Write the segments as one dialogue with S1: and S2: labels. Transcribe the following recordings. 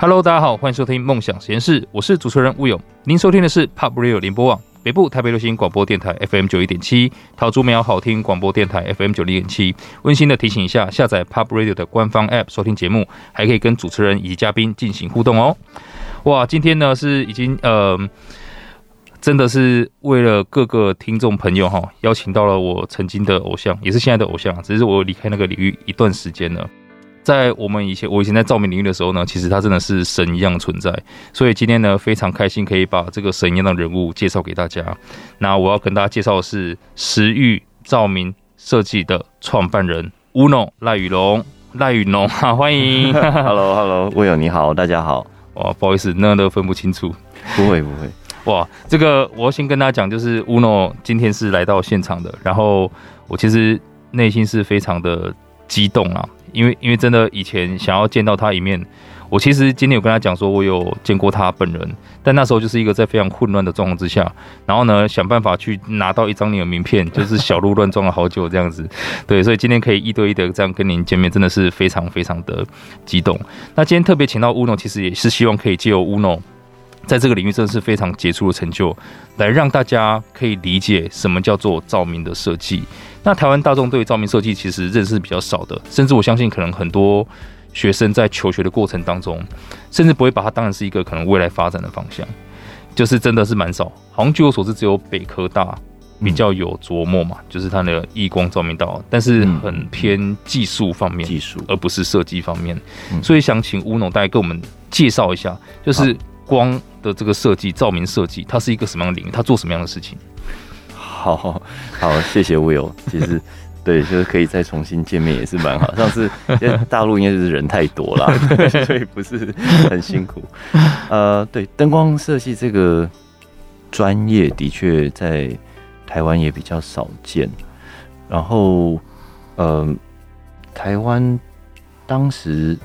S1: Hello，大家好，欢迎收听梦想实验室，我是主持人吴勇。您收听的是 Pop Radio 联播网北部台北流行广播电台 FM 九一点七，桃竹苗好听广播电台 FM 九零点七。温馨的提醒一下，下载 Pop Radio 的官方 App 收听节目，还可以跟主持人以及嘉宾进行互动哦。哇，今天呢是已经呃，真的是为了各个听众朋友哈，邀请到了我曾经的偶像，也是现在的偶像，只是我离开那个领域一段时间了。在我们以前，我以前在照明领域的时候呢，其实他真的是神一样存在。所以今天呢，非常开心可以把这个神一样的人物介绍给大家。那我要跟大家介绍的是时域照明设计的创办人 Uno 赖宇龙，赖宇龙哈，欢迎。
S2: Hello Hello，魏友你好，大家好。
S1: 哇，不好意思，那都分不清楚。
S2: 不会不会。
S1: 哇，这个我要先跟大家讲，就是 Uno 今天是来到现场的，然后我其实内心是非常的激动啊。因为因为真的以前想要见到他一面，我其实今天有跟他讲说，我有见过他本人，但那时候就是一个在非常混乱的状况之下，然后呢想办法去拿到一张你的名片，就是小鹿乱撞了好久这样子，对，所以今天可以一对一的这样跟您见面，真的是非常非常的激动。那今天特别请到 Uno，其实也是希望可以借由 Uno 在这个领域真的是非常杰出的成就，来让大家可以理解什么叫做照明的设计。那台湾大众对照明设计其实认识比较少的，甚至我相信可能很多学生在求学的过程当中，甚至不会把它当成是一个可能未来发展的方向，就是真的是蛮少。好像据我所知，只有北科大比较有琢磨嘛，就是它的异光照明道，但是很偏技术方面，技术而不是设计方面。所以想请吴农大概跟我们介绍一下，就是光的这个设计，照明设计，它是一个什么样的领域？它做什么样的事情？
S2: 好好，谢谢 Will。其实，对，就是可以再重新见面也是蛮好。上次因为大陆应该就是人太多了，所以不是很辛苦。呃，对，灯光设计这个专业的确在台湾也比较少见。然后，呃，台湾当时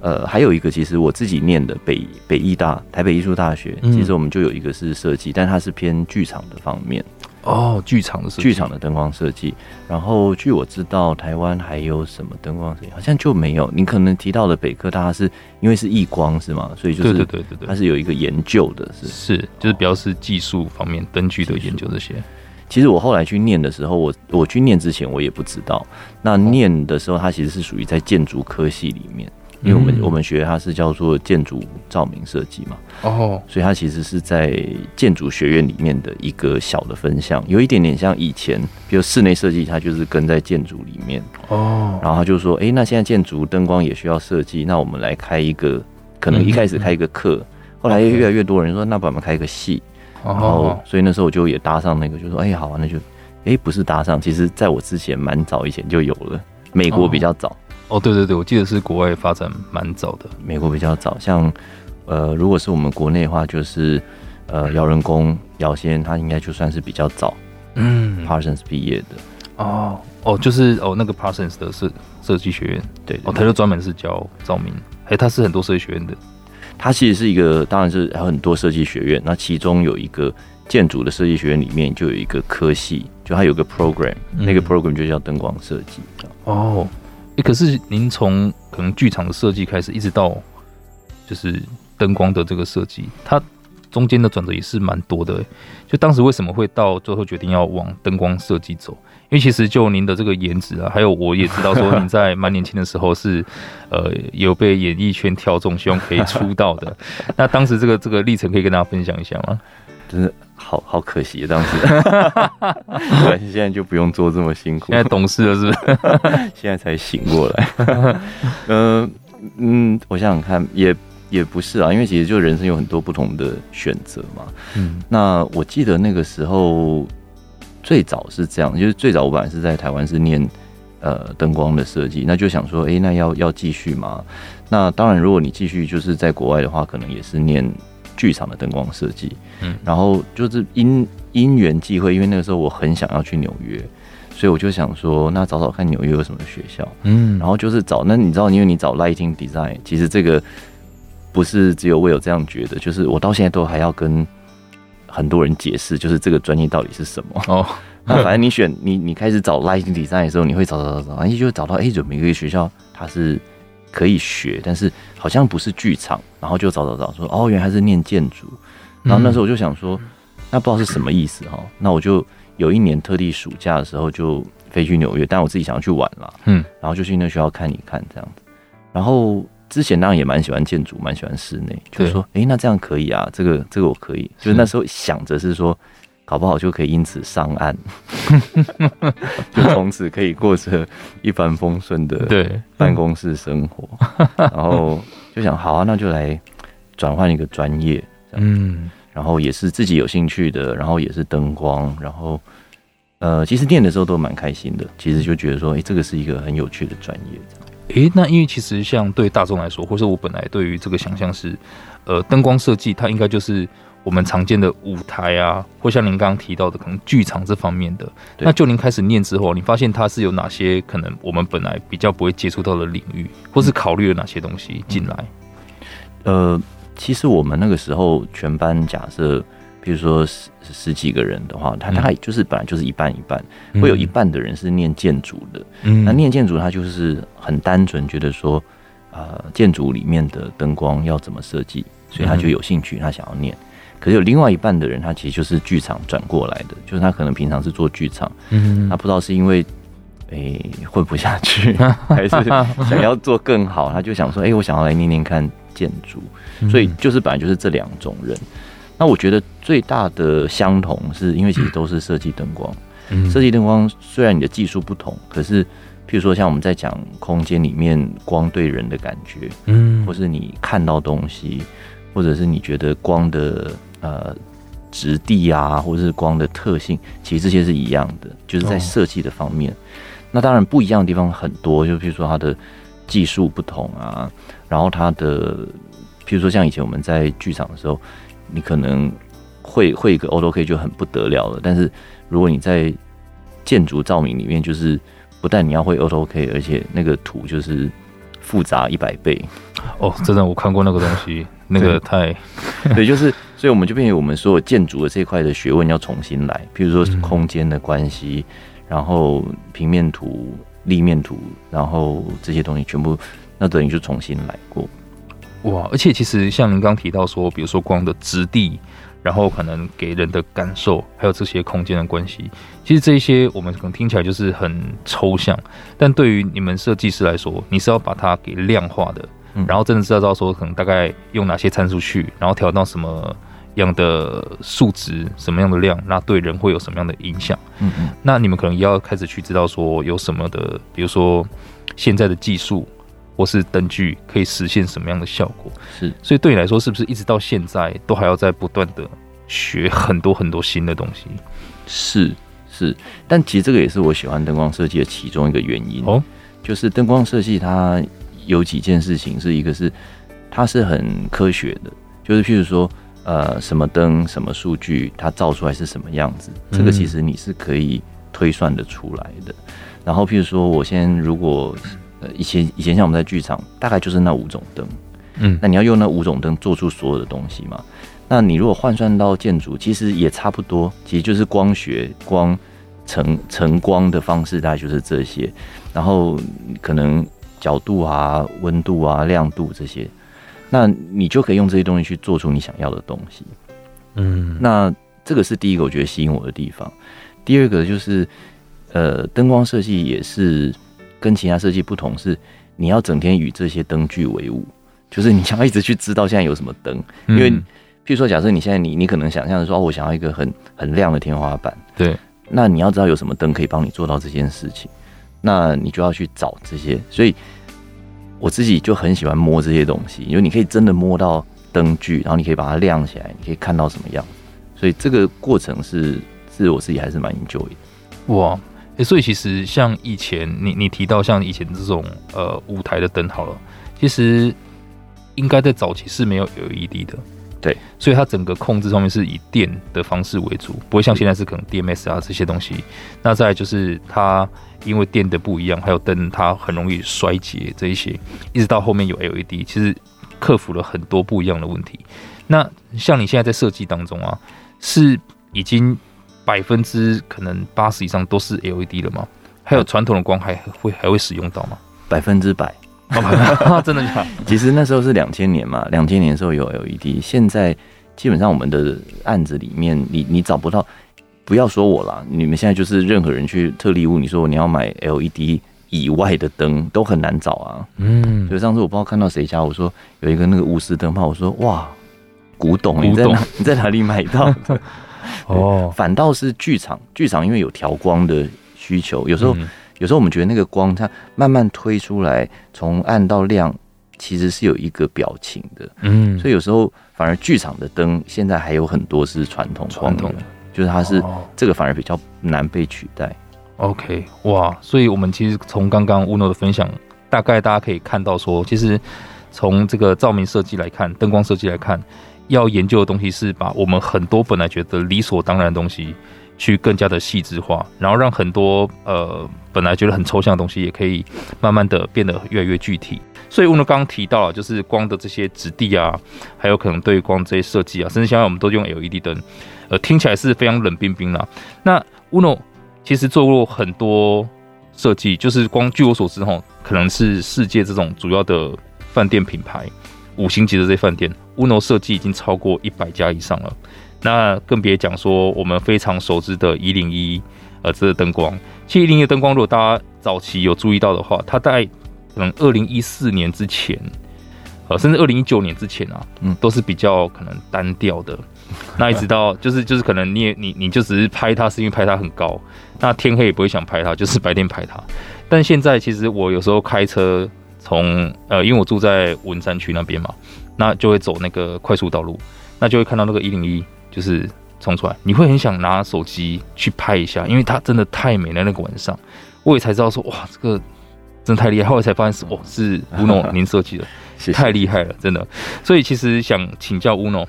S2: 呃还有一个，其实我自己念的北北艺大台北艺术大学，其实我们就有一个是设计，但它是偏剧场的方面。
S1: 哦，剧场的设计，
S2: 剧场的灯光设计。然后据我知道，台湾还有什么灯光设计？好像就没有。你可能提到的北科大，它是因为是异光是吗？所以就是对对对对，它是有一个研究的，是
S1: 是，就是比较是技术方面灯具的研究这些。
S2: 其实我后来去念的时候，我我去念之前我也不知道。那念的时候，它其实是属于在建筑科系里面。因为我们我们学它是叫做建筑照明设计嘛，哦，所以它其实是在建筑学院里面的一个小的分项，有一点点像以前，比如室内设计，它就是跟在建筑里面。哦，然后他就说，哎，那现在建筑灯光也需要设计，那我们来开一个，可能一开始开一个课，后来越来越多人说，那把我们开一个系，然后所以那时候我就也搭上那个，就说，哎，好啊，那就，哎，不是搭上，其实在我之前蛮早以前就有了，美国比较早。
S1: 哦，对对对，我记得是国外发展蛮早的，
S2: 美国比较早。像，呃，如果是我们国内的话，就是呃，姚人工姚先，他应该就算是比较早，嗯，Parsons 毕业的。
S1: 哦哦，就是哦，那个 Parsons 的设设计学院，对，对，哦，他就专门是教照明，哎，他是很多设计学院的。
S2: 他其实是一个，当然是还有很多设计学院，那其中有一个建筑的设计学院里面就有一个科系，就它有个 program，嗯，那个 program 就叫灯光设计。
S1: 哦。哎，可是您从可能剧场的设计开始，一直到就是灯光的这个设计，它中间的转折也是蛮多的。就当时为什么会到最后决定要往灯光设计走？因为其实就您的这个颜值啊，还有我也知道说您在蛮年轻的时候是呃有被演艺圈挑中，希望可以出道的。那当时这个这个历程可以跟大家分享一下吗？
S2: 真的好好可惜，当时，对，现在就不用做这么辛苦。
S1: 现在懂事了是不是？
S2: 现在才醒过来。嗯嗯，我想想看，也也不是啊，因为其实就人生有很多不同的选择嘛。嗯，那我记得那个时候最早是这样，就是最早我本来是在台湾是念呃灯光的设计，那就想说，哎、欸，那要要继续吗？那当然，如果你继续就是在国外的话，可能也是念。剧场的灯光设计，嗯，然后就是因因缘际会，因为那个时候我很想要去纽约，所以我就想说，那找找看纽约有什么学校，嗯，然后就是找，那你知道，因为你找 lighting design，其实这个不是只有我有这样觉得，就是我到现在都还要跟很多人解释，就是这个专业到底是什么哦。那反正你选你你开始找 lighting design 的时候，你会找找找找，哎，就找到哎，有没有一个学校它是。可以学，但是好像不是剧场，然后就找找找说哦，原来是念建筑。然后那时候我就想说，那不知道是什么意思哈。那我就有一年特地暑假的时候就飞去纽约，但我自己想要去玩了，嗯，然后就去那学校看一看这样子。然后之前当然也蛮喜欢建筑，蛮喜欢室内，就是说，哎，那这样可以啊，这个这个我可以。就是那时候想着是说。搞不好就可以因此上岸，就从此可以过着一帆风顺的对办公室生活。然后就想，好啊，那就来转换一个专业，嗯，然后也是自己有兴趣的，然后也是灯光，然后呃，其实念的时候都蛮开心的。其实就觉得说，哎，这个是一个很有趣的专业。
S1: 诶，那因为其实像对大众来说，或者我本来对于这个想象是，呃，灯光设计它应该就是。我们常见的舞台啊，或像您刚刚提到的，可能剧场这方面的，那就您开始念之后，你发现它是有哪些可能我们本来比较不会接触到的领域，或是考虑了哪些东西进来？
S2: 呃，其实我们那个时候全班假设，比如说十十几个人的话，他大概就是本来就是一半一半，会有一半的人是念建筑的，嗯，那念建筑他就是很单纯觉得说，呃，建筑里面的灯光要怎么设计，所以他就有兴趣，他想要念。可是有另外一半的人，他其实就是剧场转过来的，就是他可能平常是做剧场，嗯，他不知道是因为诶、欸、混不下去，还是想要做更好，他就想说，哎、欸，我想要来念念看建筑，所以就是本来就是这两种人。那我觉得最大的相同是因为其实都是设计灯光，设计灯光虽然你的技术不同，可是譬如说像我们在讲空间里面光对人的感觉，嗯，或是你看到东西，或者是你觉得光的。呃，质地啊，或者是光的特性，其实这些是一样的，就是在设计的方面。哦。那当然不一样的地方很多，就比如说它的技术不同啊，然后它的，譬如说像以前我们在剧场的时候，你可能会会一个 AutoCAD 就很不得了了，但是如果你在建筑照明里面，就是不但你要会 AutoCAD，而且那个图就是复杂一百倍。
S1: 哦，真的，我看过那个东西，那个太，
S2: 对，就是。所以我们就变成我们所有建筑的这一块的学问要重新来，譬如说空间的关系，嗯，然后平面图、立面图，然后这些东西全部，那等于就重新来过。
S1: 哇！而且其实像您刚提到说，比如说光的质地，然后可能给人的感受，还有这些空间的关系，其实这些我们可能听起来就是很抽象，但对于你们设计师来说，你是要把它给量化的，然后真的知道说可能大概用哪些参数去，然后调到什么。样的数值，什么样的量，那对人会有什么样的影响？嗯嗯，那你们可能也要开始去知道说有什么的，比如说现在的技术或是灯具可以实现什么样的效果？
S2: 是，
S1: 所以对你来说，是不是一直到现在都还要在不断的学很多很多新的东西？
S2: 是是，但其实这个也是我喜欢灯光设计的其中一个原因哦，就是灯光设计它有几件事情，是一个是它是很科学的，就是譬如说。呃，什么灯，什么数据，它照出来是什么样子？这个其实你是可以推算得出来的。然后，譬如说，我先如果呃以前以前像我们在剧场，大概就是那五种灯，嗯，那你要用那五种灯做出所有的东西嘛？那你如果换算到建筑，其实也差不多，其实就是光学、光成成光的方式，大概就是这些。然后可能角度啊、温度啊、亮度这些。那你就可以用这些东西去做出你想要的东西，嗯，那这个是第一个我觉得吸引我的地方。第二个就是，呃，灯光设计也是跟其他设计不同，是你要整天与这些灯具为伍，就是你想要一直去知道现在有什么灯，因为，譬如说，假设你现在你你可能想象的说，哦，我想要一个很很亮的天花板，
S1: 对，
S2: 那你要知道有什么灯可以帮你做到这件事情，那你就要去找这些，所以。我自己就很喜欢摸这些东西，因为你可以真的摸到灯具，然后你可以把它亮起来，你可以看到什么样，所以这个过程是是我自己还是蛮 enjoy 的。
S1: 哇，欸，所以其实像以前你你提到像以前这种呃舞台的灯好了，其实应该在早期是没有 LED 的。
S2: 对，
S1: 所以它整个控制上面是以电的方式为主，不会像现在是可能 DMS 啊这些东西。那再来就是它因为电的不一样，还有灯它很容易衰竭这一些，一直到后面有 LED，其实克服了很多不一样的问题。那像你现在在设计当中啊，是已经百分之可能八十以上都是 LED 了吗？还有传统的光还会还会使用到吗？
S2: 百分之百，
S1: 真的假？
S2: 其实那时候是两千年嘛，两千年的时候有 LED，现在基本上我们的案子里面，你你找不到，不要说我啦，你们现在就是任何人去特例屋，你说你要买 LED 以外的灯都很难找啊。嗯，所以上次我不知道看到谁家，我说有一个那个钨丝灯泡，我说哇，古董，你在哪？你在哪里买到的？哦，反倒是剧场，剧场因为有调光的需求，有时候、嗯、有时候我们觉得那个光它慢慢推出来，从暗到亮，其实是有一个表情的。嗯，所以有时候反而剧场的灯现在还有很多是传统传统的，就是它是这个反而比较难被取代。
S1: OK，哇，所以我们其实从刚刚 Uno 的分享，大概大家可以看到说，其实从这个照明设计来看，灯光设计来看。要研究的东西是把我们很多本来觉得理所当然的东西，去更加的细致化，然后让很多呃本来觉得很抽象的东西，也可以慢慢的变得越来越具体。所以 Uno 刚刚提到了，就是光的这些质地啊，还有可能对光这些设计啊，甚至现在我们都用 LED 灯，呃，听起来是非常冷冰冰啦。那 Uno 其实做过很多设计，就是光据我所知哈，可能是世界这种主要的饭店品牌。五星级的这些饭店，Uno 设计已经超过一百家以上了。那更别讲说我们非常熟知的一零一，呃，这个灯光。其实一零一的灯光，如果大家早期有注意到的话，它在可能二零一四年之前，呃，甚至二零一九年之前啊，嗯，都是比较可能单调的。那一直到就是就是可能你也你你就只是拍它，是因为拍它很高，那天黑也不会想拍它，就是白天拍它。但现在其实我有时候开车。从呃，因为我住在文山区那边嘛，那就会走那个快速道路，那就会看到那个一零一，就是冲出来，你会很想拿手机去拍一下，因为它真的太美了。那个晚上，我也才知道说，哇，这个真的太厉害。后来才发现是，哦，是 Uno 您设计的，太厉害了，真的。所以其实想请教 Uno，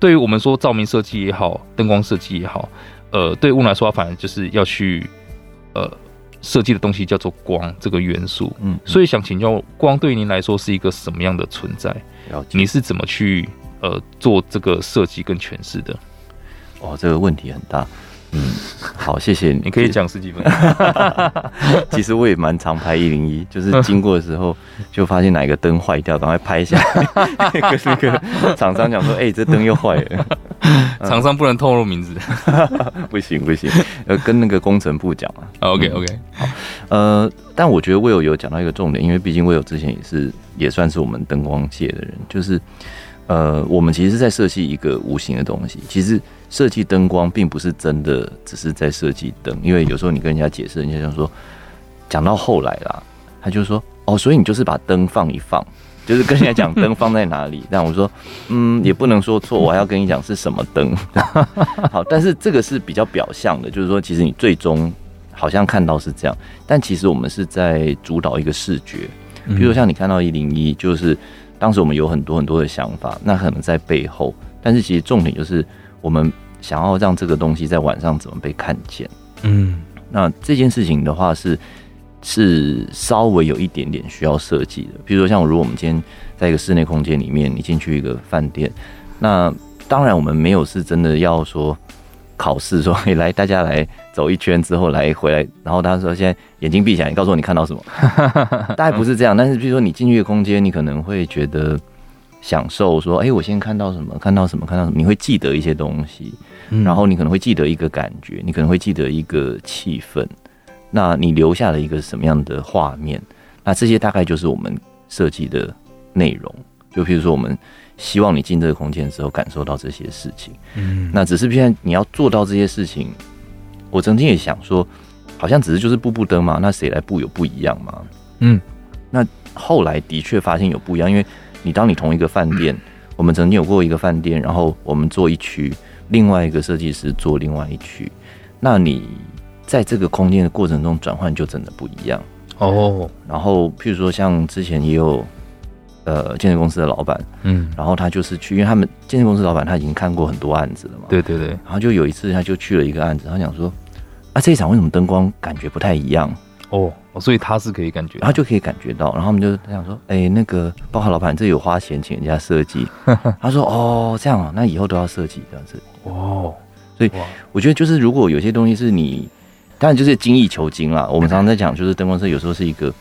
S1: 对于我们说照明设计也好，灯光设计也好，呃，对 Uno 来说，反正就是要去呃。设计的东西叫做光这个元素，嗯，所以想请教光对于您来说是一个什么样的存在？你是怎么去呃做这个设计跟诠释的？
S2: 哦，这个问题很大。嗯，好，谢谢你。
S1: 你可以讲十几分。
S2: 其实我也蛮常拍一零一，就是经过的时候就发现哪一个灯坏掉，赶快拍一下。那个那个厂商讲说：“哎、欸，这灯又坏了。”
S1: 厂商不能透露名字。
S2: 不行不行，呃，跟那个工程部讲啊。
S1: OK OK，
S2: 好。呃，但我觉得 Will 有讲到一个重点，因为毕竟 Will 之前也是也算是我们灯光界的人，就是呃，我们其实是在设计一个无形的东西，其实。设计灯光并不是真的只是在设计灯，因为有时候你跟人家解释，人家就说，讲到后来啦，他就说哦，所以你就是把灯放一放，就是跟人家讲灯放在哪里。但我说，嗯，也不能说错，我还要跟你讲是什么灯。好，但是这个是比较表象的，就是说其实你最终好像看到是这样，但其实我们是在主导一个视觉。比如像你看到一零一，就是当时我们有很多很多的想法，那可能在背后，但是其实重点就是。我们想要让这个东西在晚上怎么被看见？嗯，那这件事情的话是是稍微有一点点需要设计的。比如说，像如果我们今天在一个室内空间里面，你进去一个饭店，那当然我们没有是真的要说考试，说你来大家来走一圈之后来回来，然后他说现在眼睛闭起来，你告诉我你看到什么？大概不是这样。但是比如说你进去一个空间，你可能会觉得。享受说，哎、欸，我先看到什么？看到什么？看到什么？你会记得一些东西，然后你可能会记得一个感觉，你可能会记得一个气氛。那你留下了一个什么样的画面？那这些大概就是我们设计的内容。就譬如说，我们希望你进这个空间的时候，感受到这些事情。嗯，那只是现在你要做到这些事情，我曾经也想说，好像只是就是步步登嘛，那谁来步有不一样吗？嗯，那后来的确发现有不一样，因为。你当你同一个饭店，我们曾经有过一个饭店，然后我们做一区，另外一个设计师做另外一区，那你在这个空间的过程中转换就真的不一样哦。然后譬如说像之前也有呃建设公司的老板，嗯，然后他就是去，因为他们建设公司老板他已经看过很多案子了嘛，
S1: 对对对，然
S2: 后就有一次他就去了一个案子，他讲说啊这一场为什么灯光感觉不太一样？
S1: 哦，所以他是可以感觉，
S2: 他就可以感觉到，然后我们就他想说，哎、欸，那个包括老板，这有花钱请人家设计，他说，哦，这样啊，那以后都要设计这样子，哦，所以我觉得就是如果有些东西是你，当然就是精益求精啦。我们常常在讲，就是灯光设有时候是一个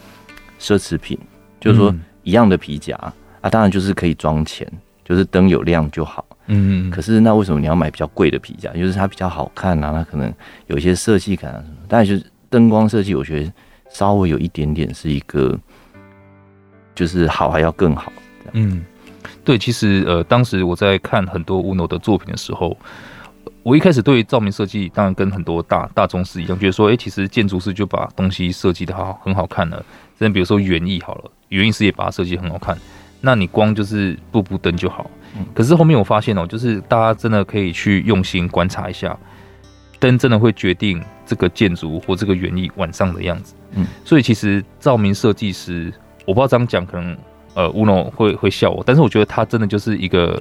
S2: 奢侈品，就是说一样的皮夹啊，当然就是可以装钱，就是灯有亮就好。嗯，可是那为什么你要买比较贵的皮夹？就是它比较好看啊，它可能有一些设计感啊什么。但是灯光设计，我觉得稍微有一点点是一个，就是好还要更好。
S1: 嗯，对，其实呃，当时我在看很多 Uno 的作品的时候，我一开始对照明设计当然跟很多大大宗师一样，觉得说，哎、欸，其实建筑师就把东西设计的好很好看了。甚至比如说园艺好了，园艺师也把它设计很好看，那你光就是布布灯就好。可是后面我发现哦，就是大家真的可以去用心观察一下，灯真的会决定这个建筑或这个园艺晚上的样子。嗯，所以其实照明设计师，我不知道这样讲可能呃，Uno 会会笑我，但是我觉得他真的就是一个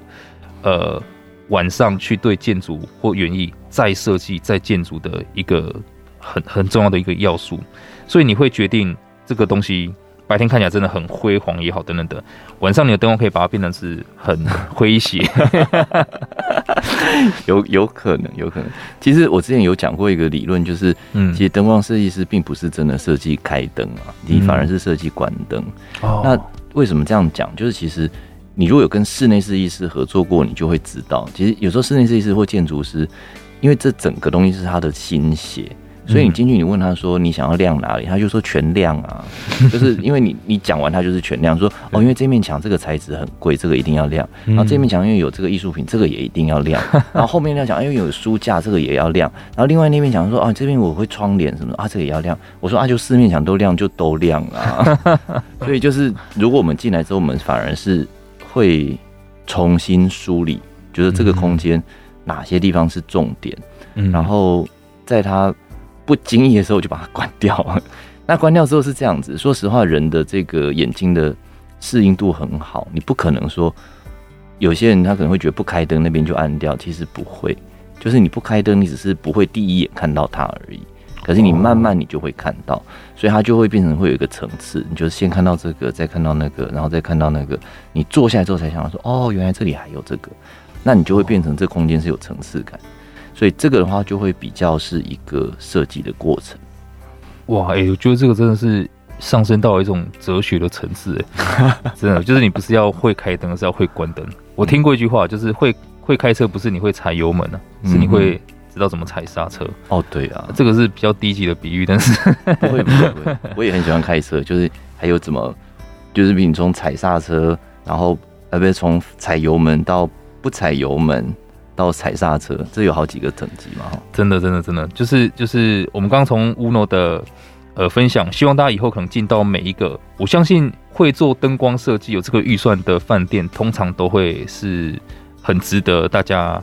S1: 呃晚上去对建筑或园艺再设计再建筑的一个很很重要的一个要素，所以你会决定这个东西。白天看起来真的很辉煌也好，等等等。晚上你的灯光可以把它变成是很诙谐
S2: 有有可能，有可能。其实我之前有讲过一个理论，就是，嗯，其实灯光设计师并不是真的设计开灯啊，你反而是设计关灯。哦，那为什么这样讲？就是其实你如果有跟室内设计师合作过，你就会知道，其实有时候室内设计师或建筑师，因为这整个东西是他的心血。所以你进去，你问他说你想要亮哪里，他就说全亮啊，就是因为你你讲完他就是全亮，说哦，因为这面墙这个材质很贵，这个一定要亮，然后这面墙因为有这个艺术品，这个也一定要亮，然后后面要讲因为有书架，这个也要亮，然后另外那面墙说啊这边我会窗帘什么啊，这个也要亮，我说啊就四面墙都亮就都亮啊，所以就是如果我们进来之后，我们反而是会重新梳理，觉得这个空间哪些地方是重点，嗯然后在它。不经意的时候就把它关掉，那关掉之后是这样子。说实话，人的这个眼睛的适应度很好，你不可能说有些人他可能会觉得不开灯那边就暗掉，其实不会，就是你不开灯，你只是不会第一眼看到它而已。可是你慢慢你就会看到，所以它就会变成会有一个层次，你就是先看到这个，再看到那个，然后再看到那个。你坐下来之后才想到说，哦，原来这里还有这个，那你就会变成这空间是有层次感。所以这个的话就会比较是一个设计的过程。
S1: 哇，哎、欸，我觉得这个真的是上升到一种哲学的层次，哎，真的就是你不是要会开灯，而是要会关灯。我听过一句话，就是会会开车不是你会踩油门啊，是你会知道怎么踩刹车。
S2: 哦，对啊，
S1: 这个是比较低级的比喻，但是
S2: 不会不会不会，我也很喜欢开车，就是还有怎么，就是比你从踩刹车，然后呃，不是从踩油门到不踩油门。到踩刹车，这有好几个等级嘛？
S1: 真的，真的，真的，就是就是我们刚刚从 Uno 的呃分享，希望大家以后可能进到每一个，我相信会做灯光设计有这个预算的饭店，通常都会是很值得大家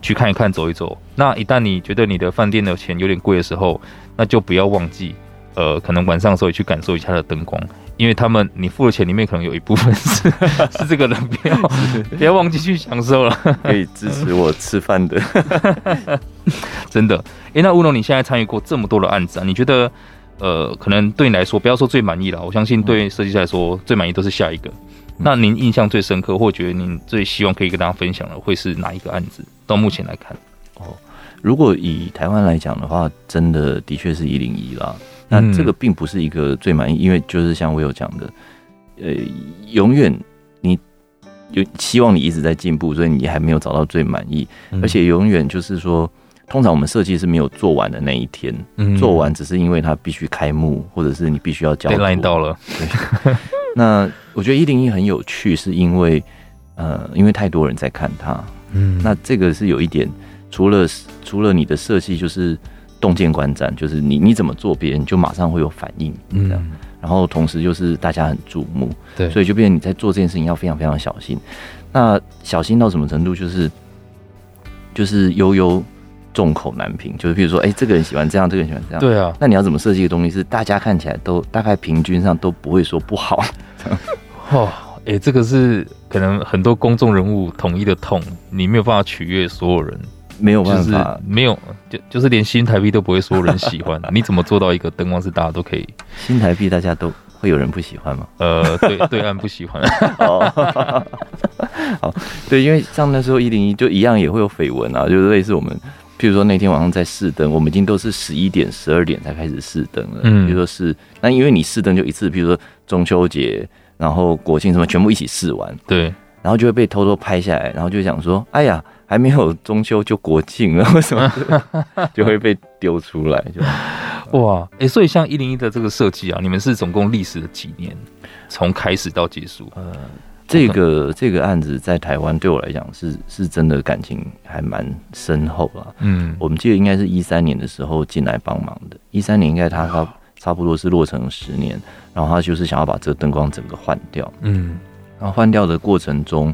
S1: 去看一看、走一走。那一旦你觉得你的饭店的钱有点贵的时候，那就不要忘记，呃，可能晚上的时候也去感受一下它的灯光。因为他们，你付的钱里面可能有一部分是 是这个人，不要不要忘记去享受了，
S2: 可以支持我吃饭的，
S1: 真的。哎、欸，那 Uno，你现在参与过这么多的案子啊，你觉得呃，可能对你来说，不要说最满意了，我相信对设计师来说，最满意都是下一个。那您印象最深刻，或觉得您最希望可以跟大家分享的，会是哪一个案子？到目前来看，
S2: 哦，如果以台湾来讲的话，真的的确是一零一啦。那这个并不是一个最满意，因为就是像我有讲的，呃，永远你有希望你一直在进步，所以你还没有找到最满意，而且永远就是说，通常我们设计是没有做完的那一天，做完只是因为它必须开幕，或者是你必须要交。
S1: Deadline 到了。
S2: 对。那我觉得一零一很有趣，是因为呃，因为太多人在看它，嗯，那这个是有一点，除了除了你的设计就是。洞见观瞻，就是你你怎么做，别人就马上会有反应，这样。嗯、然后同时就是大家很注目，对，所以就变成你在做这件事情要非常非常小心。那小心到什么程度？就是就是悠悠众口难平，就是比如说，哎、欸，这个人喜欢这样，这个人喜欢这样，
S1: 对啊。
S2: 那你要怎么设计一个东西，是大家看起来都大概平均上都不会说不好？
S1: 哦，哎、欸，这个是可能很多公众人物统一的痛，你没有办法取悦所有人。
S2: 没有办法，
S1: 没有，就就是连新台币都不会说人喜欢。你怎么做到一个灯光是大家都可以？
S2: 新台币大家都会有人不喜欢吗？
S1: 呃，对，对岸不喜欢。
S2: 哦，好，对，因为像那时候一零一就一样也会有绯闻啊，就是类似我们，譬如说那天晚上在试灯，我们已经都是十一点、十二点才开始试灯了。嗯，比如说是那因为你试灯就一次，比如说中秋节。然后国庆什么全部一起试完，
S1: 对，
S2: 然后就会被偷偷拍下来，然后就想说，哎呀，还没有中秋就国庆了，为什么 就会被丢出来？就
S1: 哇，哎、欸，所以像一零一的这个设计啊，你们是总共历时了几年，从开始到结束？呃。
S2: 这个这个案子在台湾对我来讲是是真的感情还蛮深厚了。嗯，我们记得应该是一三年的时候进来帮忙的，一三年应该他他差不多是落成十年，然后他就是想要把这个灯光整个换掉。嗯，然后换掉的过程中，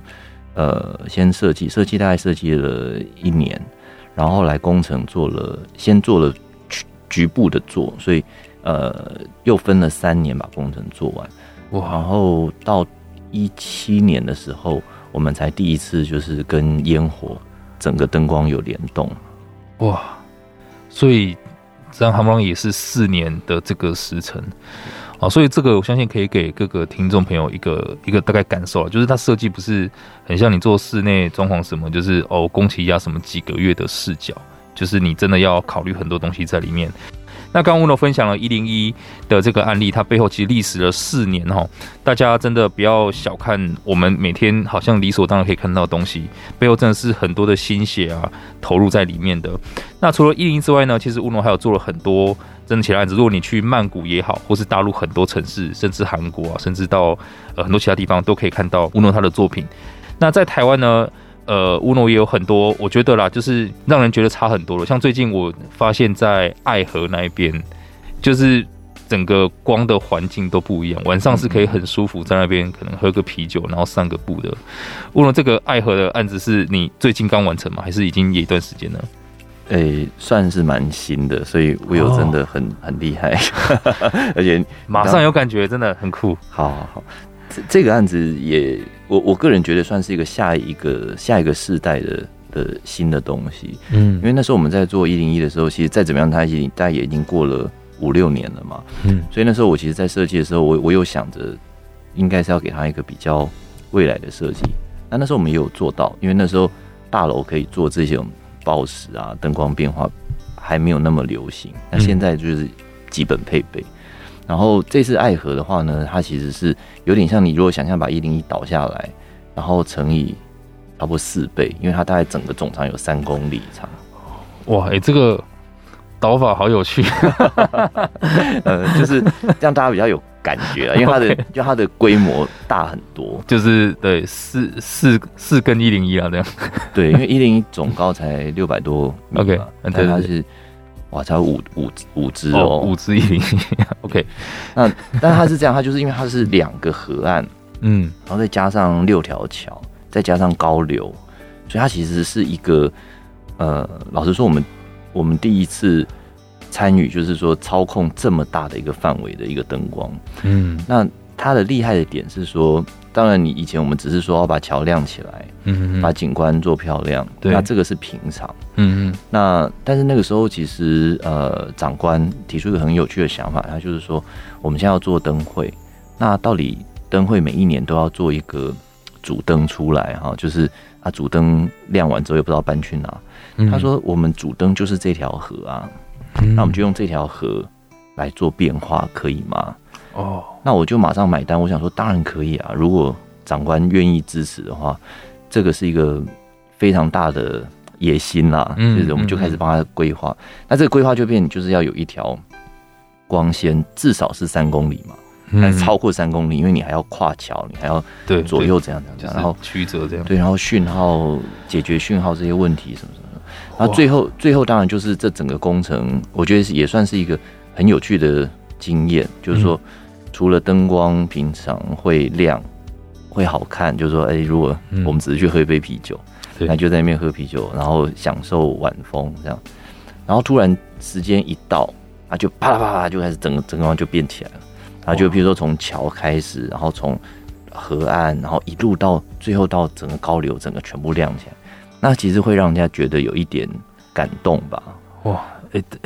S2: 呃，先设计设计大概设计了一年，然后后来工程做了先做了局局部的做，所以呃又分了三年把工程做完。哇，然后到。一七年的时候，我们才第一次就是跟烟火整个灯光有联动，
S1: 哇！所以这样他们也是四年的这个时辰啊，所以这个我相信可以给各个听众朋友一个一个大概感受，就是它设计不是很像你做室内装潢什么，就是哦工期压什么几个月的视角，就是你真的要考虑很多东西在里面。那刚刚 Uno 分享了一零一的这个案例，它背后其实历时了四年哈，大家真的不要小看我们每天好像理所当然可以看到的东西，背后真的是很多的心血啊投入在里面的。那除了一零一之外呢，其实 Uno 还有做了很多真的其他案子。如果你去曼谷也好，或是大陆很多城市，甚至韩国啊，甚至到呃很多其他地方，都可以看到 Uno 他的作品。那在台湾呢？呃，Uno 也有很多，我觉得啦，就是让人觉得差很多了。像最近我发现，在爱河那一边，就是整个光的环境都不一样，晚上是可以很舒服在那边，可能喝个啤酒，然后散个步的。Uno 这个爱河的案子是你最近刚完成吗？还是已经有一段时间了？
S2: 诶、欸，算是蛮新的，所以 Will 真的很、哦、很厉害，而且
S1: 马上有感觉，真的很酷。
S2: 好好好。这个案子也，我我个人觉得算是一个下一个下一个世代的的新的东西，嗯，因为那时候我们在做一零一的时候，其实再怎么样，它已经大概也已经过了五六年了嘛，嗯，所以那时候我其实，在设计的时候，我我有想着，应该是要给他一个比较未来的设计。那那时候我们也有做到，因为那时候大楼可以做这些报时啊，灯光变化还没有那么流行，那现在就是基本配备。然后这次爱河的话呢，它其实是有点像你如果想象把一零一倒下来，然后乘以差不多四倍，因为它大概整个总长有三公里长。
S1: 哇，哎、欸，这个倒法好有趣，
S2: 呃，就是这样大家比较有感觉啊，因为它的 就它的规模大很多，
S1: 就是对四四四跟一零一啊这样。
S2: 对，因为一零一总高才六百多米嘛，但它是。哇，才五五五只哦，
S1: 五只一零。一，OK。
S2: 那但是它是这样，它就是因为它是两个河岸，嗯，然后再加上六条桥，再加上高流，所以它其实是一个呃，老实说，我们我们第一次参与，就是说操控这么大的一个范围的一个灯光，嗯，那它的厉害的点是说。当然，你以前我们只是说要把桥亮起来，嗯，把景观做漂亮，对，那这个是平常，嗯嗯。那但是那个时候，其实呃，长官提出一个很有趣的想法，他就是说，我们现在要做灯会，那到底灯会每一年都要做一个主灯出来哈，就是啊，主灯亮完之后又不知道搬去哪。嗯、他说，我们主灯就是这条河啊，嗯、那我们就用这条河来做变化，可以吗？哦，那我就马上买单。我想说，当然可以啊。如果长官愿意支持的话，这个是一个非常大的野心啦。嗯，就是我们就开始帮他规划。嗯、那这个规划就变，就是要有一条光纤，至少是三公里嘛，但是超过三公里，因为你还要跨桥，你还要对左右这样这样，然后
S1: 曲折这样。
S2: 对，然后讯号解决讯号这些问题什么什么。然后最后最后当然就是这整个工程，我觉得也算是一个很有趣的经验，就是说。除了灯光平常会亮，会好看，就是说，哎、欸，如果我们只是去喝一杯啤酒，嗯、那就在那边喝啤酒，然后享受晚风这样。然后突然时间一到，啊，就啪啦啪啦就开始整个灯光就变起来了。然后就比如说从桥开始，然后从河岸，然后一路到最后到整个高流，整个全部亮起来。那其实会让人家觉得有一点感动吧？哇！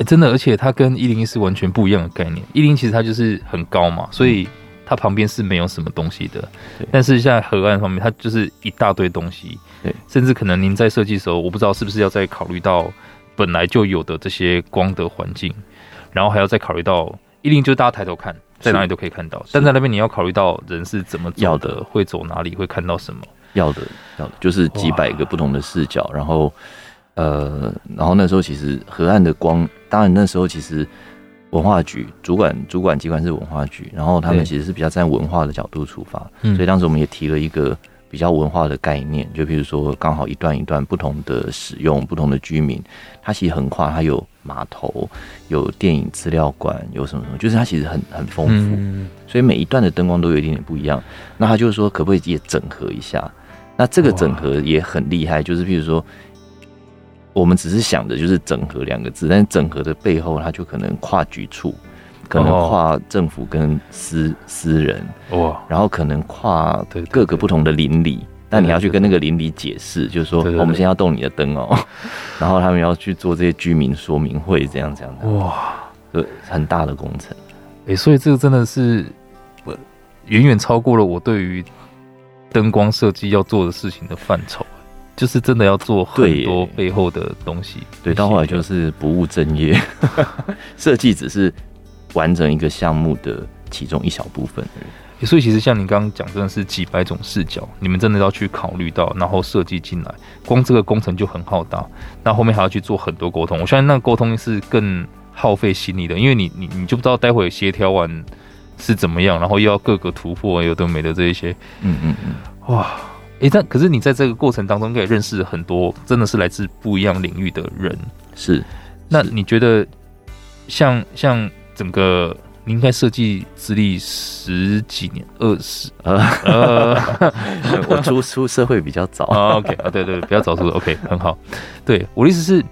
S1: 真的，而且它跟一零一是完全不一样的概念。一零其实它就是很高嘛，所以它旁边是没有什么东西的。但是现在河岸方面，它就是一大堆东西。对，甚至可能您在设计的时候，我不知道是不是要再考虑到本来就有的这些光的环境，然后还要再考虑到一零一，就是大家抬头看，在哪里都可以看到。但在那边你要考虑到人是怎么走的，会走哪里，会看到什么？
S2: 要的，要的，就是几百个不同的视角，然后呃，然后那时候其实河岸的光，当然那时候其实文化局主管主管机关是文化局，然后他们其实是比较站在文化的角度出发，所以当时我们也提了一个。比较文化的概念，就比如说刚好一段一段不同的使用，不同的居民，它其实横跨，它有码头，有电影资料馆，有什么什么，就是它其实很很丰富，嗯，所以每一段的灯光都有一点点不一样。那他就是说，可不可以也整合一下？那这个整合也很厉害，就是譬如说，我们只是想的就是整合两个字，但是整合的背后，它就可能跨局处。可能跨政府跟私私人哇，然后可能跨各个不同的邻里，但你要去跟那个邻里解释，就是说我们先要动你的灯哦，然后他们要去做这些居民说明会，这样这样的。哇，很大的工程，
S1: 哎，所以这个真的是远远超过了我对于灯光设计要做的事情的范畴，就是真的要做很多背后的东西，
S2: 对，到后来就是不务正业，设计只是。完成一个项目的其中一小部分而已，
S1: 所以其实像你刚刚讲，真的是几百种视角，你们真的要去考虑到，然后设计进来，光这个工程就很浩大，那后面还要去做很多沟通。我相信那个沟通是更耗费心力的，因为你你你就不知道待会协调完是怎么样，然后又要各个突破，有的没的这一些，嗯嗯嗯，哇，哎、欸，但可是你在这个过程当中可以认识很多，真的是来自不一样领域的人，
S2: 是。
S1: 那你觉得像像？整个你应该设计资历十几年，二十 呃呃，
S2: 我出出社会比较早
S1: 啊。OK 啊，对对，比较早出 OK 很好。对，我的意思是，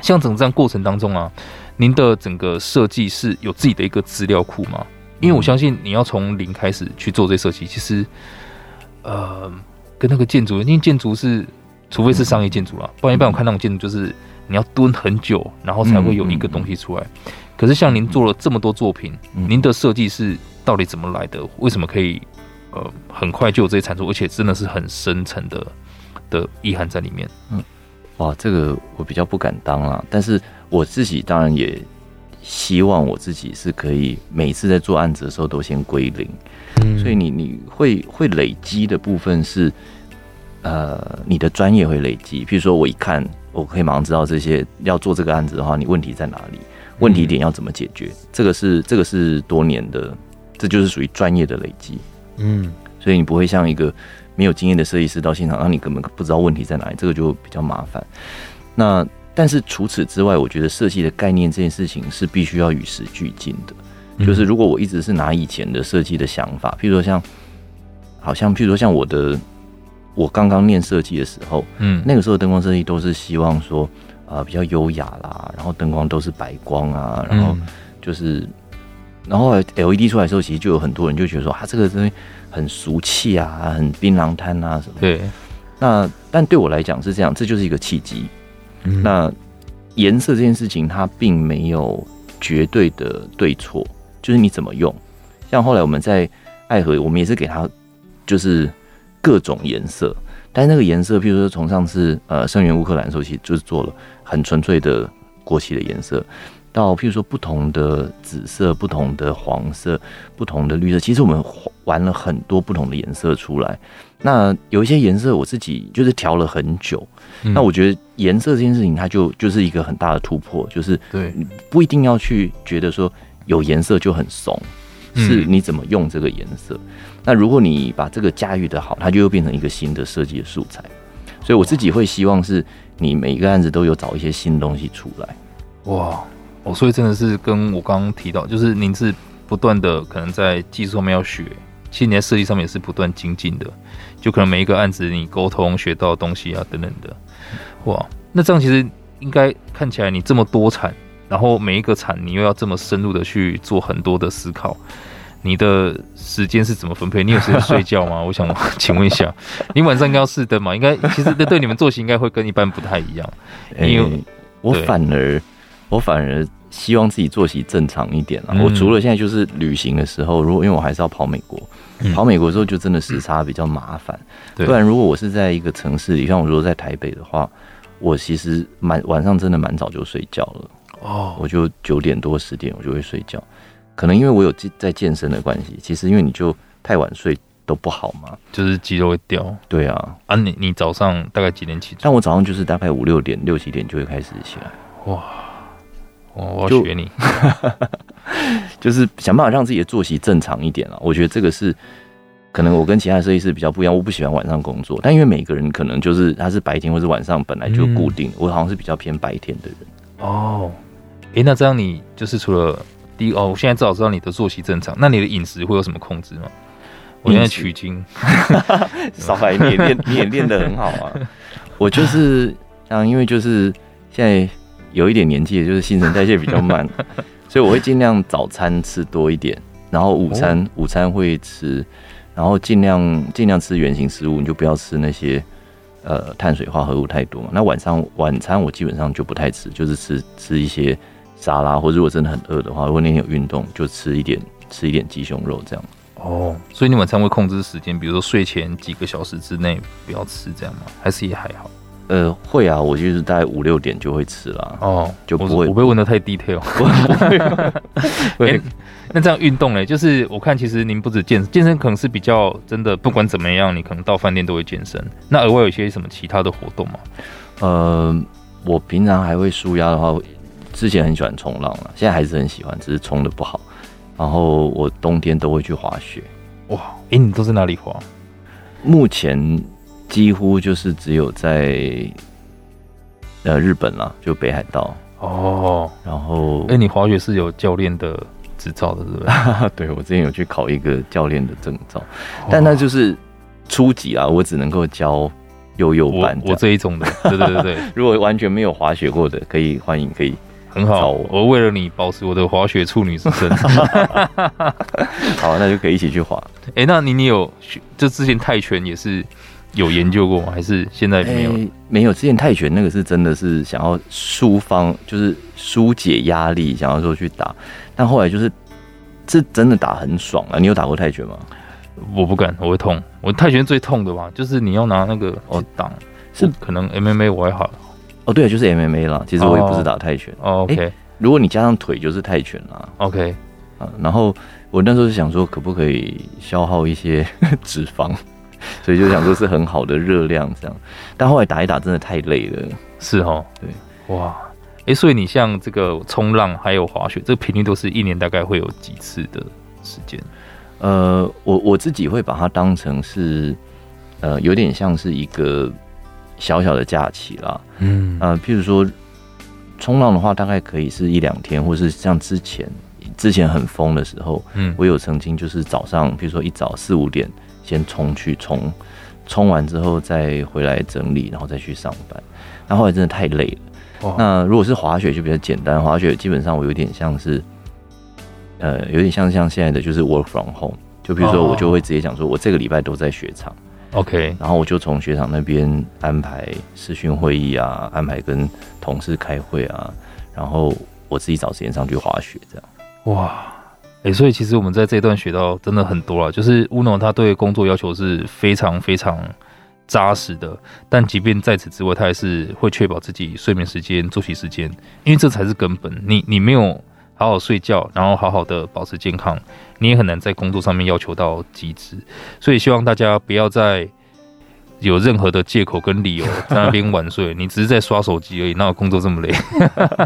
S1: 像整个这样过程当中啊，您的整个设计是有自己的一个资料库吗？因为我相信你要从零开始去做这些设计，其实呃，跟那个建筑，因为建筑是除非是商业建筑啦，不然一般我看那种建筑就是你要蹲很久，然后才会有一个东西出来。可是像您做了这么多作品，嗯、您的设计是到底怎么来的？为什么可以呃很快就有这些产出，而且真的是很深层的的意涵在里面？
S2: 嗯，哇，这个我比较不敢当啦。但是我自己当然也希望我自己是可以每次在做案子的时候都先归零。嗯，所以你你会会累积的部分是呃你的专业会累积。譬如说我一看，我可以马上知道这些要做这个案子的话，你问题在哪里？问题点要怎么解决？这个是这个是多年的，这就是属于专业的累积。嗯，所以你不会像一个没有经验的设计师到现场，让你根本不知道问题在哪里，这个就比较麻烦。那但是除此之外，我觉得设计的概念这件事情是必须要与时俱进的。就是如果我一直是拿以前的设计的想法，譬如说像，好像譬如说像我的，我刚刚念设计的时候，嗯，那个时候灯光设计都是希望说。啊，比较优雅啦，然后灯光都是白光啊，然后就是，嗯、然后 LED 出来的时候，其实就有很多人就觉得说，啊，这个东西很俗气啊，很槟榔摊啊什么。对。那但对我来讲是这样，这就是一个契机。那颜色这件事情，它并没有绝对的对错，就是你怎么用。像后来我们在爱河，我们也是给它就是各种颜色。但是那个颜色，譬如说从上次呃声援乌克兰时候，其实就是做了很纯粹的国旗的颜色，到譬如说不同的紫色、不同的黄色、不同的绿色，其实我们玩了很多不同的颜色出来。那有一些颜色我自己就是调了很久。嗯、那我觉得颜色这件事情，它就就是一个很大的突破，就是对，不一定要去觉得说有颜色就很怂。是你怎么用这个颜色？那如果你把这个驾驭得好，它就又变成一个新的设计的素材。所以我自己会希望是你每一个案子都有找一些新东西出来。哇，哦，所以真的是跟我刚刚提到，就是您是不断的可能在技术上面要学，其实你在设计上面也是不断精进的。就可能每一个案子你沟通学到的东西啊等等的。哇，那这样其实应该看起来你这么多产。然后每一个产，你又要这么深入的去做很多的思考，你的时间是怎么分配？你有时间睡觉吗？我想请问一下，你晚上应该要试灯吗？应该其实对你们作息应该会跟一般不太一样。因为、欸、我反而我反而希望自己作息正常一点了。嗯、我除了现在就是旅行的时候，如果因为我还是要跑美国，嗯、跑美国的时候就真的时差比较麻烦。不然如果我是在一个城市里，像我如果在台北的话，我其实蛮晚上真的蛮早就睡觉了。哦，我就九点多十点我就会睡觉，可能因为我有在健身的关系，其实因为你就太晚睡都不好嘛，
S1: 就是肌肉会掉。
S2: 对啊，
S1: 啊你你早上大概几点起床？
S2: 但我早上就是大概五六点、六七点就会开始起来。
S1: 哇，我我要学你，
S2: 就，就是想办法让自己的作息正常一点了。我觉得这个是可能我跟其他设计师比较不一样，我不喜欢晚上工作，但因为每个人可能就是他是白天或是晚上本来就固定，嗯、我好像是比较偏白天的人。
S1: 哦，诶、欸，那这样你就是除了第一哦，我现在至少知道你的作息正常，那你的饮食会有什么控制吗？我现在取经，
S2: 少来你也练，你也练得很好啊。我就是像因为就是现在有一点年纪，就是新陈代谢比较慢，所以我会尽量早餐吃多一点，然后午餐、哦、午餐会吃，然后尽量尽量吃原形食物，你就不要吃那些。呃，碳水化合物太多嘛，那晚上晚餐我基本上就不太吃，就是吃吃一些沙拉，或者如果真的很饿的话，如果那天有运动，就吃一点吃一点鸡胸肉这样。
S1: 哦，所以你晚餐会控制时间，比如说睡前几个小时之内不要吃这样吗？还是也还好？
S2: 呃，会啊，我就是大概五六点就会吃了。哦，就不会。
S1: 我被问的太 detail。不会。欸那这样运动呢？就是我看，其实您不止健健身，可能是比较真的。不管怎么样，你可能到饭店都会健身。那额外有一些什么其他的活动吗？
S2: 呃，我平常还会舒压的话，之前很喜欢冲浪了，现在还是很喜欢，只是冲的不好。然后我冬天都会去滑雪。
S1: 哇，哎、欸，你都在哪里滑？
S2: 目前几乎就是只有在呃日本啦，就北海道。哦，然后
S1: 哎、欸，你滑雪是有教练的？执照的，是不是？
S2: 对，我之前有去考一个教练的证照，但那就是初级啊，我只能够教悠悠班
S1: 我。我这一种的，对对对对。
S2: 如果完全没有滑雪过的，可以欢迎，可以
S1: 很好。我为了你保持我的滑雪处女之身，
S2: 好，那就可以一起去滑。
S1: 哎、欸，那你你有就之前泰拳也是有研究过吗？还是现在没有？欸、
S2: 没有，之前泰拳那个是真的是想要舒方，就是疏解压力，想要说去打。但后来就是，这真的打很爽啊！你有打过泰拳吗？
S1: 我不敢，我会痛。我泰拳最痛的吧，就是你要拿那个哦挡，是可能 MMA 我还好。
S2: 哦，对，就是 MMA 啦。其实我也不是打泰拳。
S1: 哦，OK、欸。
S2: 如果你加上腿就是泰拳啦。
S1: OK。
S2: 啊，然后我那时候是想说，可不可以消耗一些 脂肪，所以就想说是很好的热量这样。但后来打一打真的太累了。
S1: 是哦，
S2: 对，
S1: 哇。哎、欸，所以你像这个冲浪还有滑雪，这个频率都是一年大概会有几次的时间？
S2: 呃，我我自己会把它当成是，呃，有点像是一个小小的假期啦。嗯，呃，譬如说冲浪的话，大概可以是一两天，或是像之前之前很疯的时候，嗯，我有曾经就是早上，譬如说一早四五点先冲去冲，冲完之后再回来整理，然后再去上班。那后来真的太累了。那如果是滑雪就比较简单，滑雪基本上我有点像是，呃，有点像像现在的就是 work from home，就比如说我就会直接讲说，我这个礼拜都在雪场
S1: ，OK，
S2: 然后我就从雪场那边安排视讯会议啊，安排跟同事开会啊，然后我自己找时间上去滑雪这样。
S1: 哇，哎、所以其实我们在这一段学到真的很多了，就是 Uno 他对工作要求是非常非常。扎实的，但即便在此之外，他还是会确保自己睡眠时间、作息时间，因为这才是根本。你你没有好好睡觉，然后好好的保持健康，你也很难在工作上面要求到极致。所以希望大家不要再有任何的借口跟理由 在那边晚睡，你只是在刷手机而已，哪有工作这么累？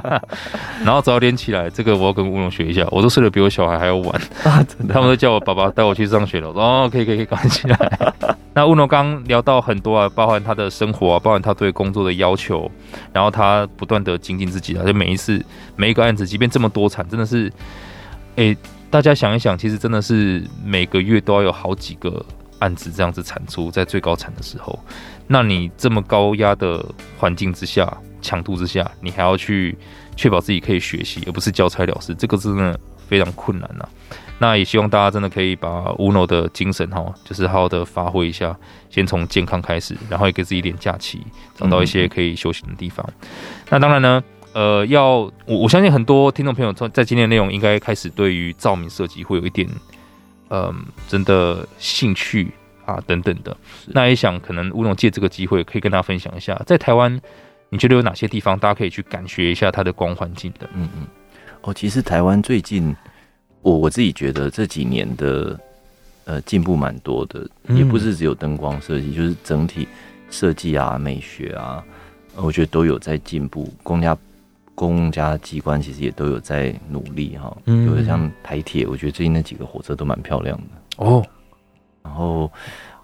S1: 然后早点起来，这个我要跟乌龙学一下，我都睡得比我小孩还要晚他们都叫我爸爸带我去上学了。哦，可以可以可以，赶紧起来。那乌龙刚聊到很多啊，包含他的生活啊，包含他对工作的要求，然后他不断的精进自己啊，就每一次每一个案子，即便这么多产，真的是，哎，大家想一想，其实真的是每个月都要有好几个。案子这样子产出在最高产的时候，那你这么高压的环境之下、强度之下，你还要去确保自己可以学习，而不是交差了事，这个真的非常困难呐、那也希望大家真的可以把 Uno 的精神哈，就是好好的发挥一下，先从健康开始，然后也给自己一点假期，找到一些可以休息的地方。那当然呢，呃，要我我相信很多听众朋友在今天的内容应该开始对于照明设计会有一点。嗯，真的兴趣啊，等等的，那也想可能乌龙借这个机会可以跟大家分享一下，在台湾你觉得有哪些地方大家可以去感觉一下它的光环境的？嗯嗯，
S2: 哦，其实台湾最近我我自己觉得这几年的呃进步蛮多的，也不是只有灯光设计，就是整体设计啊、美学啊，我觉得都有在进步。公家公家机关其实也都有在努力哈，嗯有的像台铁，我觉得最近那几个火车都蛮漂亮的哦。然后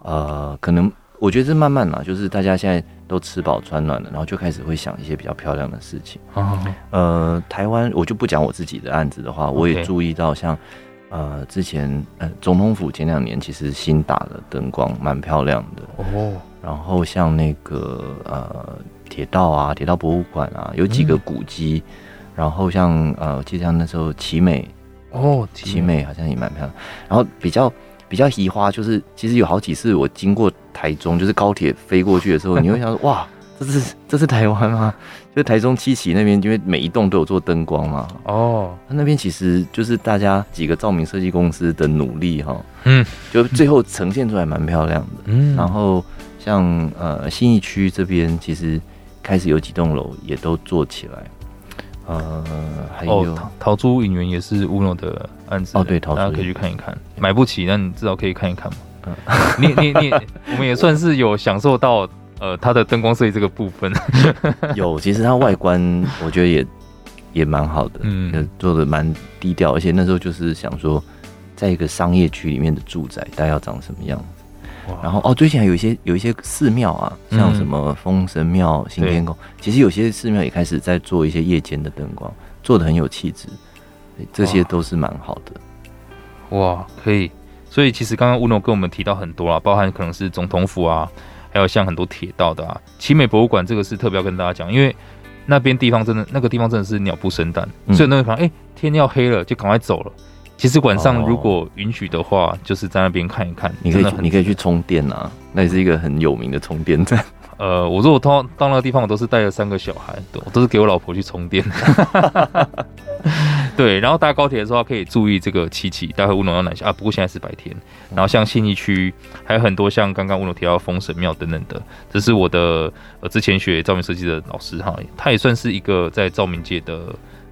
S2: 呃，可能。我觉得这慢慢啦，就是大家现在都吃饱穿暖了，然后就开始会想一些比较漂亮的事情。哦、呃，台湾我就不讲我自己的案子的话，我也注意到像呃之前呃总统府前两年其实新打的灯光蛮漂亮的哦。然后像那个呃铁道啊，铁道博物馆啊，有几个古迹。嗯、然后像呃，我记得像那时候奇美哦，奇美好像也蛮漂亮。然后比较。比较移花，就是其实有好几次我经过台中，就是高铁飞过去的时候，你会想说哇，这是这是台湾吗？就台中七期那边，因为每一栋都有做灯光嘛。哦，它那边其实就是大家几个照明设计公司的努力哈。嗯，就最后呈现出来蛮漂亮的。嗯，然后像呃新义区这边，其实开始有几栋楼也都做起来。呃，还有、哦、
S1: 陶朱隐园也是乌诺的案子
S2: 哦，对，大
S1: 家可以去看一看，买不起，但你至少可以看一看嘛。嗯，你你你，我们也算是有享受到呃它的灯光设计这个部分。
S2: 有，其实它外观 我觉得也也蛮好的，嗯，做的蛮低调，而且那时候就是想说，在一个商业区里面的住宅，大概要长什么样子。然后哦，最近还有一些有一些寺庙啊，像什么丰神庙、行天宫，其实有些寺庙也开始在做一些夜间的灯光，做的很有气质，这些都是蛮好的。
S1: 哇，可以。所以其实刚刚乌诺跟我们提到很多啊，包含可能是总统府啊，还有像很多铁道的啊，奇美博物馆这个是特别要跟大家讲，因为那边地方真的那个地方真的是鸟不生蛋，嗯、所以那个地方哎天要黑了就赶快走了。其实晚上如果允许的话，哦、就是在那边看一看。
S2: 你可以你可以去充电啊，那也是一个很有名的充电站。
S1: 呃，我如果到到那个地方，我都是带了三个小孩，我都是给我老婆去充电。对，然后搭高铁的时候可以注意这个七期，待会乌龙要南下啊。不过现在是白天。然后像信义区还有很多像刚刚乌龙提到风神庙等等的，这是我的呃之前学照明设计的老师哈，他也算是一个在照明界的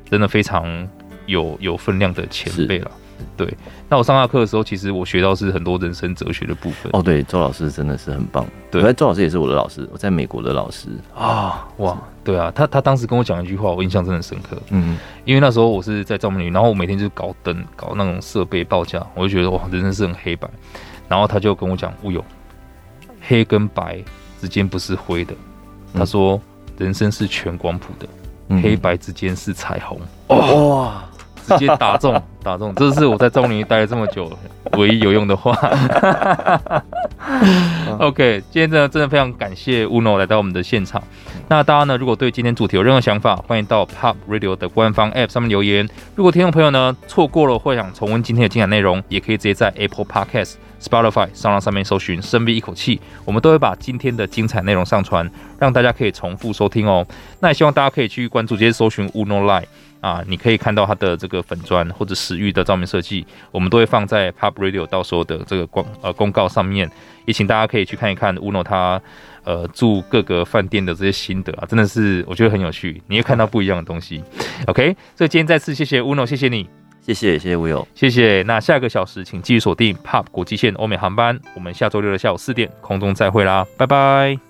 S1: 真的非常。有有分量的前辈了，对。那我上他课的时候，其实我学到是很多人生哲学的部分。
S2: 哦，对，周老师真的是很棒。对，周老师也是我的老师，我在美国的老师
S1: 啊。哇，对啊，他他当时跟我讲一句话，我印象真的深刻。嗯，因为那时候我是在照明里，然后我每天就是搞灯、搞那种设备报价，我就觉得哇，人生是很黑白。然后他就跟我讲，乌有黑跟白之间不是灰的。他说，人生是全光谱的，嗯、黑白之间是彩虹。哇！直接打中，打中，这是我在中林待了这么久唯一有用的话。OK，今天真的真的非常感谢 Uno 来到我们的现场。那大家呢，如果对今天主题有任何想法，欢迎到 Pop Radio 的官方 App 上面留言。如果听众朋友呢错过了或想重温今天的精彩内容，也可以直接在 Apple Podcast、Spotify 上浪上面搜寻“深 V 一口气”，我们都会把今天的精彩内容上传，让大家可以重复收听哦。那也希望大家可以去关注，直接搜寻 Uno Line。啊，你可以看到它的这个粉砖或者石域的照明设计，我们都会放在 Pub Radio 到时候的这个广呃公告上面，也请大家可以去看一看 Uno 他呃住各个饭店的这些心得啊，真的是我觉得很有趣，你会看到不一样的东西。OK，所以今天再次谢谢 Uno，谢谢你，
S2: 谢谢谢谢 Will，
S1: 谢谢。那下个小时请继续锁定 Pub 国际线欧美航班，我们下周六的下午四点空中再会啦，拜拜。